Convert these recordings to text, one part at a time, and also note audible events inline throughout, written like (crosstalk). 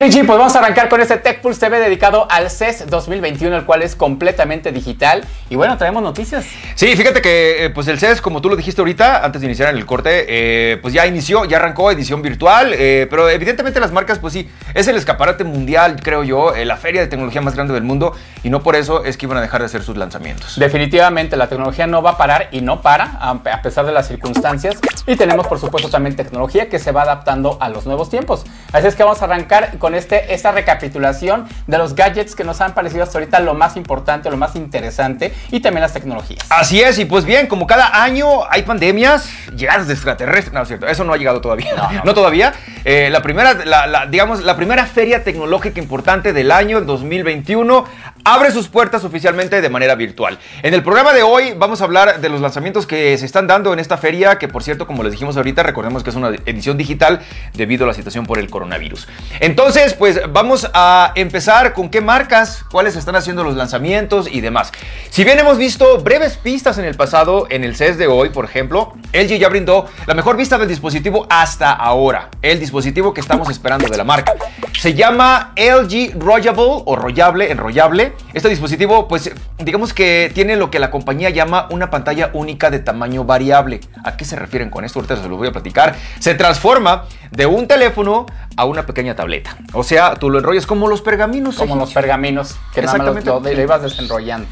pues vamos a arrancar con este Tech Pulse TV dedicado al CES 2021, el cual es completamente digital. Y bueno, traemos noticias. Sí, fíjate que eh, pues el CES, como tú lo dijiste ahorita, antes de iniciar en el corte, eh, pues ya inició, ya arrancó edición virtual, eh, pero evidentemente las marcas, pues sí, es el escaparate mundial, creo yo, la feria de tecnología más grande del mundo, y no por eso es que iban a dejar de hacer sus lanzamientos. Definitivamente, la tecnología no va a parar y no para, a pesar de las circunstancias. Y tenemos, por supuesto, también tecnología que se va adaptando a los nuevos tiempos. Así es que vamos a arrancar con con este, esta recapitulación de los gadgets que nos han parecido hasta ahorita lo más importante, lo más interesante y también las tecnologías. Así es, y pues bien, como cada año hay pandemias, llegadas de extraterrestres, no es cierto, eso no ha llegado todavía, no, (laughs) todavía. Eh, la primera, digamos, la primera feria tecnológica importante del año, el 2021, abre sus puertas oficialmente de manera virtual. En el programa de hoy vamos a hablar de los lanzamientos que se están dando en esta feria, que por cierto, como les dijimos ahorita, recordemos que es una edición digital debido a la situación por el coronavirus. Entonces, pues vamos a empezar con qué marcas, cuáles están haciendo los lanzamientos y demás. Si bien hemos visto breves pistas en el pasado, en el CES de hoy, por ejemplo, LG ya brindó la mejor vista del dispositivo hasta ahora. El dispositivo que estamos esperando de la marca. Se llama LG Royable o Rollable, enrollable. Este dispositivo, pues digamos que tiene lo que la compañía llama una pantalla única de tamaño variable. ¿A qué se refieren con esto? Ahorita se lo voy a platicar. Se transforma de un teléfono a una pequeña tableta. O sea, tú lo enrollas como los pergaminos. Como los pergaminos que Exactamente. nada más lo, ibas desenrollando.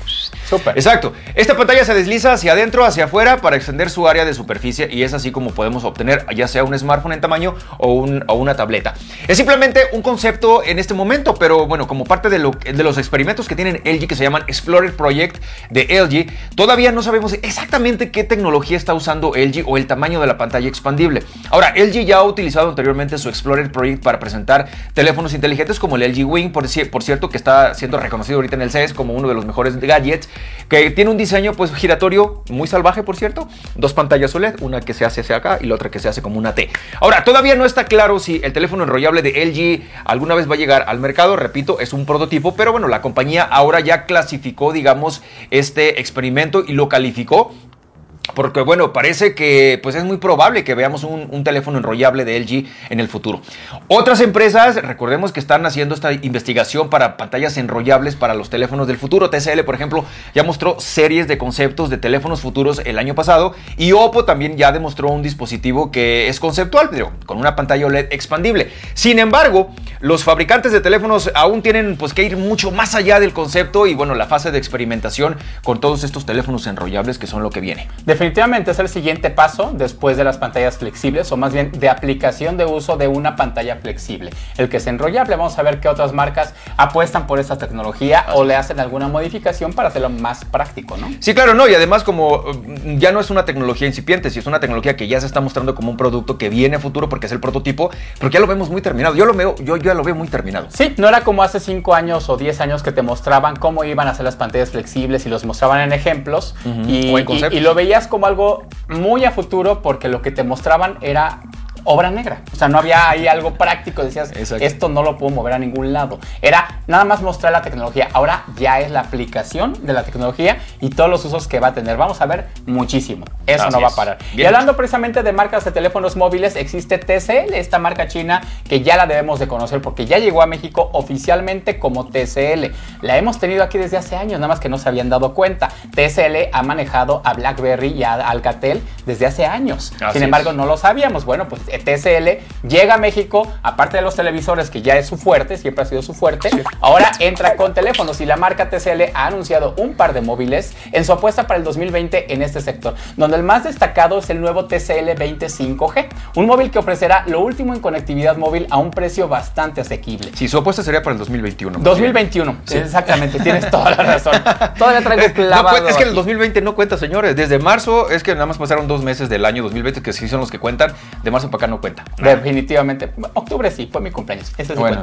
Súper. Exacto. Esta pantalla se desliza hacia adentro, hacia afuera para extender su área de superficie y es así como podemos obtener ya sea un smartphone en tamaño o, una tableta. Es simplemente un concepto en este momento, pero bueno, como parte de, de los experimentos que tienen LG que se llaman Explorer Project de LG, todavía no sabemos exactamente qué tecnología está usando LG o el tamaño de la pantalla expandible. Ahora, LG ya ha utilizado anteriormente su Explorer Project para presentar teléfonos inteligentes como el LG Wing, por, cierto, que está siendo reconocido ahorita en el CES como uno de los mejores gadgets que tiene un diseño pues giratorio muy salvaje, por cierto. Dos pantallas OLED, una que se hace hacia acá y la otra que se hace como una T. Ahora, todavía no está claro si el teléfono enrollable de LG alguna vez va a llegar al mercado. Repito, es un prototipo, pero bueno, la compañía ahora ya clasificó, digamos, este experimento y lo calificó porque bueno, parece que pues es muy probable que veamos un, teléfono enrollable de LG en el futuro. Otras empresas, recordemos que están haciendo esta investigación para pantallas enrollables para los teléfonos del futuro. TCL, por ejemplo, ya mostró series de conceptos de teléfonos futuros el año pasado y Oppo también ya demostró un dispositivo que es conceptual, pero con una pantalla OLED expandible. Sin embargo, los fabricantes de teléfonos aún tienen pues que ir mucho más allá del concepto y bueno, la fase de experimentación con todos estos teléfonos enrollables que son lo que viene. Definitivamente es el siguiente paso después de las pantallas flexibles o más bien de aplicación de uso de una pantalla flexible. El que es enrollable, vamos a ver qué otras marcas apuestan por esta tecnología o le hacen alguna modificación para hacerlo más práctico, ¿no? Sí, claro, no, y además como mm, ya no es una tecnología incipiente, si es una tecnología que ya se está mostrando como un producto que viene a futuro porque es el prototipo, porque ya lo vemos muy terminado. Yo lo veo, yo ya lo veo muy terminado. Sí, no era como hace 5 años o 10 años que te mostraban cómo iban a ser las pantallas flexibles y los mostraban en ejemplos y, y lo veías como algo muy a futuro porque lo que te mostraban era obra negra. O sea, no había ahí algo práctico. Decías, esto no lo puedo mover a ningún lado. Era nada más mostrar la tecnología. Ahora ya es la aplicación de la tecnología y todos los usos que va a tener. Vamos a ver muchísimo. Eso no va a parar. y hablando precisamente de marcas de teléfonos móviles, existe TCL, esta marca china que ya la debemos de conocer porque ya llegó a México oficialmente como TCL. La hemos tenido aquí desde hace años, nada más que no se habían dado cuenta. TCL ha manejado a BlackBerry y a Alcatel desde hace años. Sin embargo, no lo sabíamos. Bueno, pues TCL llega a México, aparte de los televisores, que ya es su fuerte, siempre ha sido su fuerte, ahora entra con teléfonos y la marca TCL ha anunciado un par de móviles en su apuesta para el 2020 en este sector, donde el más destacado es el nuevo TCL 25G, un móvil que ofrecerá lo último en conectividad móvil a un precio bastante asequible. Sí, su apuesta sería para el 2021. 2021, exactamente, tienes (laughs) toda la razón. Todavía traigo clavado. es que el 2020 no cuenta, señores. Desde marzo es que nada más pasaron dos meses del año 2020, que sí son los que cuentan. De marzo para acá no cuenta. Definitivamente. Octubre sí, fue mi cumpleaños. Ese es bueno.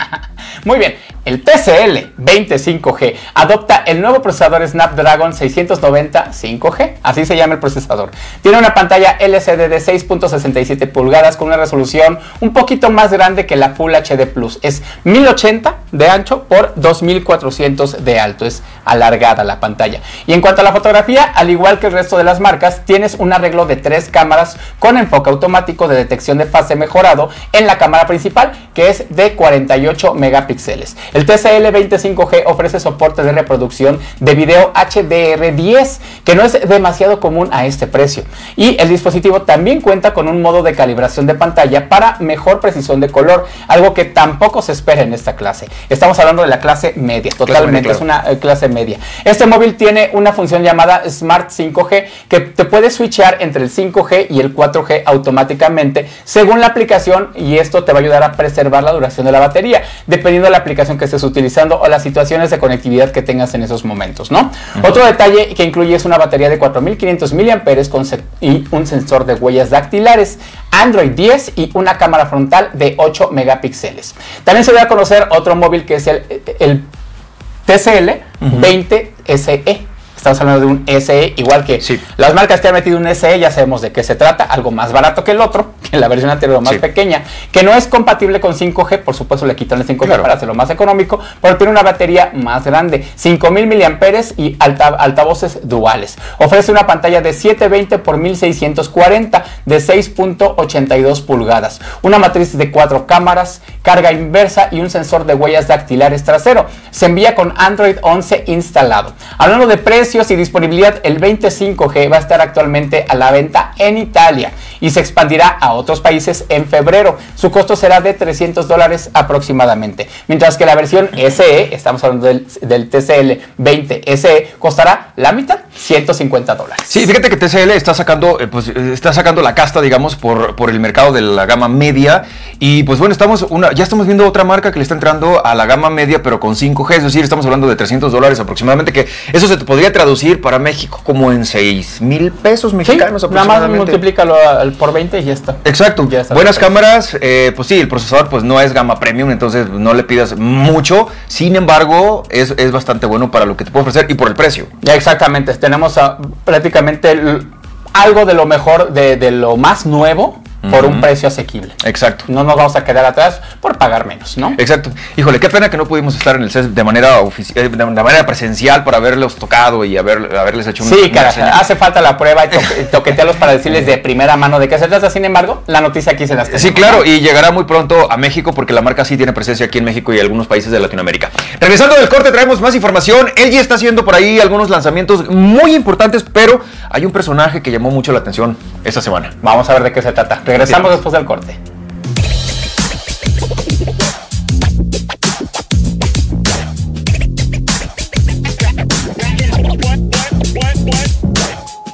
(laughs) Muy bien. El TCL 25G adopta el nuevo procesador Snapdragon 690 5G. Así se llama el procesador. Tiene una pantalla LCD de 6.67 pulgadas con una resolución un poquito más grande que la Full HD Plus. Es 1080 de ancho por 2400 de alto. Es alargada la pantalla. Y en cuanto a la fotografía, al igual que el resto de las marcas, tienes un arreglo de tres cámaras con enfoque automático de detección de fase mejorado en la cámara principal, que es de 48 megapíxeles. El TCL 25G ofrece soporte de reproducción de video HDR10, que no es demasiado común a este precio. Y el dispositivo también cuenta con un modo de calibración de pantalla para mejor precisión de color, algo que tampoco se espera en esta clase. Estamos hablando de la clase media, totalmente, es una eh, clase media. Este móvil tiene una función llamada Smart 5G que te puede switchar entre el 5G y el 4G automáticamente según la aplicación y esto te va a ayudar a preservar la duración de la batería, dependiendo de la aplicación que estés utilizando o las situaciones de conectividad que tengas en esos momentos, ¿no? Otro detalle que incluye es una batería de 4500 mAh y un sensor de huellas dactilares, Android 10 y una cámara frontal de 8 megapíxeles. También se va a conocer otro móvil que es el, el TCL 20 SE Estamos hablando de un SE, igual que las marcas que han metido un SE, ya sabemos de qué se trata, algo más barato que el otro, (laughs) que la versión anterior más pequeña, que no es compatible con 5G, por supuesto le quitan el 5G para hacerlo más económico, pero tiene una batería más grande, 5000 mAh y altavoces duales. Ofrece una pantalla de 720 x 1640 de 6.82 pulgadas, una matriz de cuatro cámaras, carga inversa y un sensor de huellas dactilares trasero. Se envía con Android 11 instalado. Hablando de precios, y disponibilidad, el 25G va a estar actualmente a la venta en Italia y se expandirá a otros países en febrero. Su costo será de 300 dólares aproximadamente, mientras que la versión SE, estamos hablando del, TCL 20 SE, costará la mitad, 150 dólares. Sí, fíjate que TCL está sacando, eh, pues, eh, está sacando la casta, digamos, por, por el mercado de la gama media y pues bueno, estamos una, ya estamos viendo otra marca que le está entrando a la gama media pero con 5G, es decir, estamos hablando de 300 dólares aproximadamente, que eso se te podría traducir para México como en 6 mil pesos mexicanos aproximadamente. Nada más multiplícalo por 20 y ya está. Exacto. Buenas cámaras, eh, pues sí, el procesador pues no es gama premium, entonces no le pidas mucho. Sin embargo, es, bastante bueno para lo que te puede ofrecer y por el precio. Ya exactamente, tenemos prácticamente algo de lo mejor, de, de lo más nuevo por un precio asequible. Exacto. No nos vamos a quedar atrás por pagar menos, ¿no? Exacto. Híjole, qué pena que no pudimos estar en el CES de manera eh, de manera presencial para haberlos tocado y haber, haberles hecho un Sí, cara, hace falta la prueba y toquetearlos para decirles de primera mano de qué se trata. Sin embargo, la noticia aquí se las Sí, claro, y llegará muy pronto a México porque la marca sí tiene presencia aquí en México y algunos países de Latinoamérica. Regresando del corte, traemos más información. LG está haciendo por ahí algunos lanzamientos muy importantes, pero hay un personaje que llamó mucho la atención esta semana. Vamos a ver de qué se trata. Regresamos después del corte.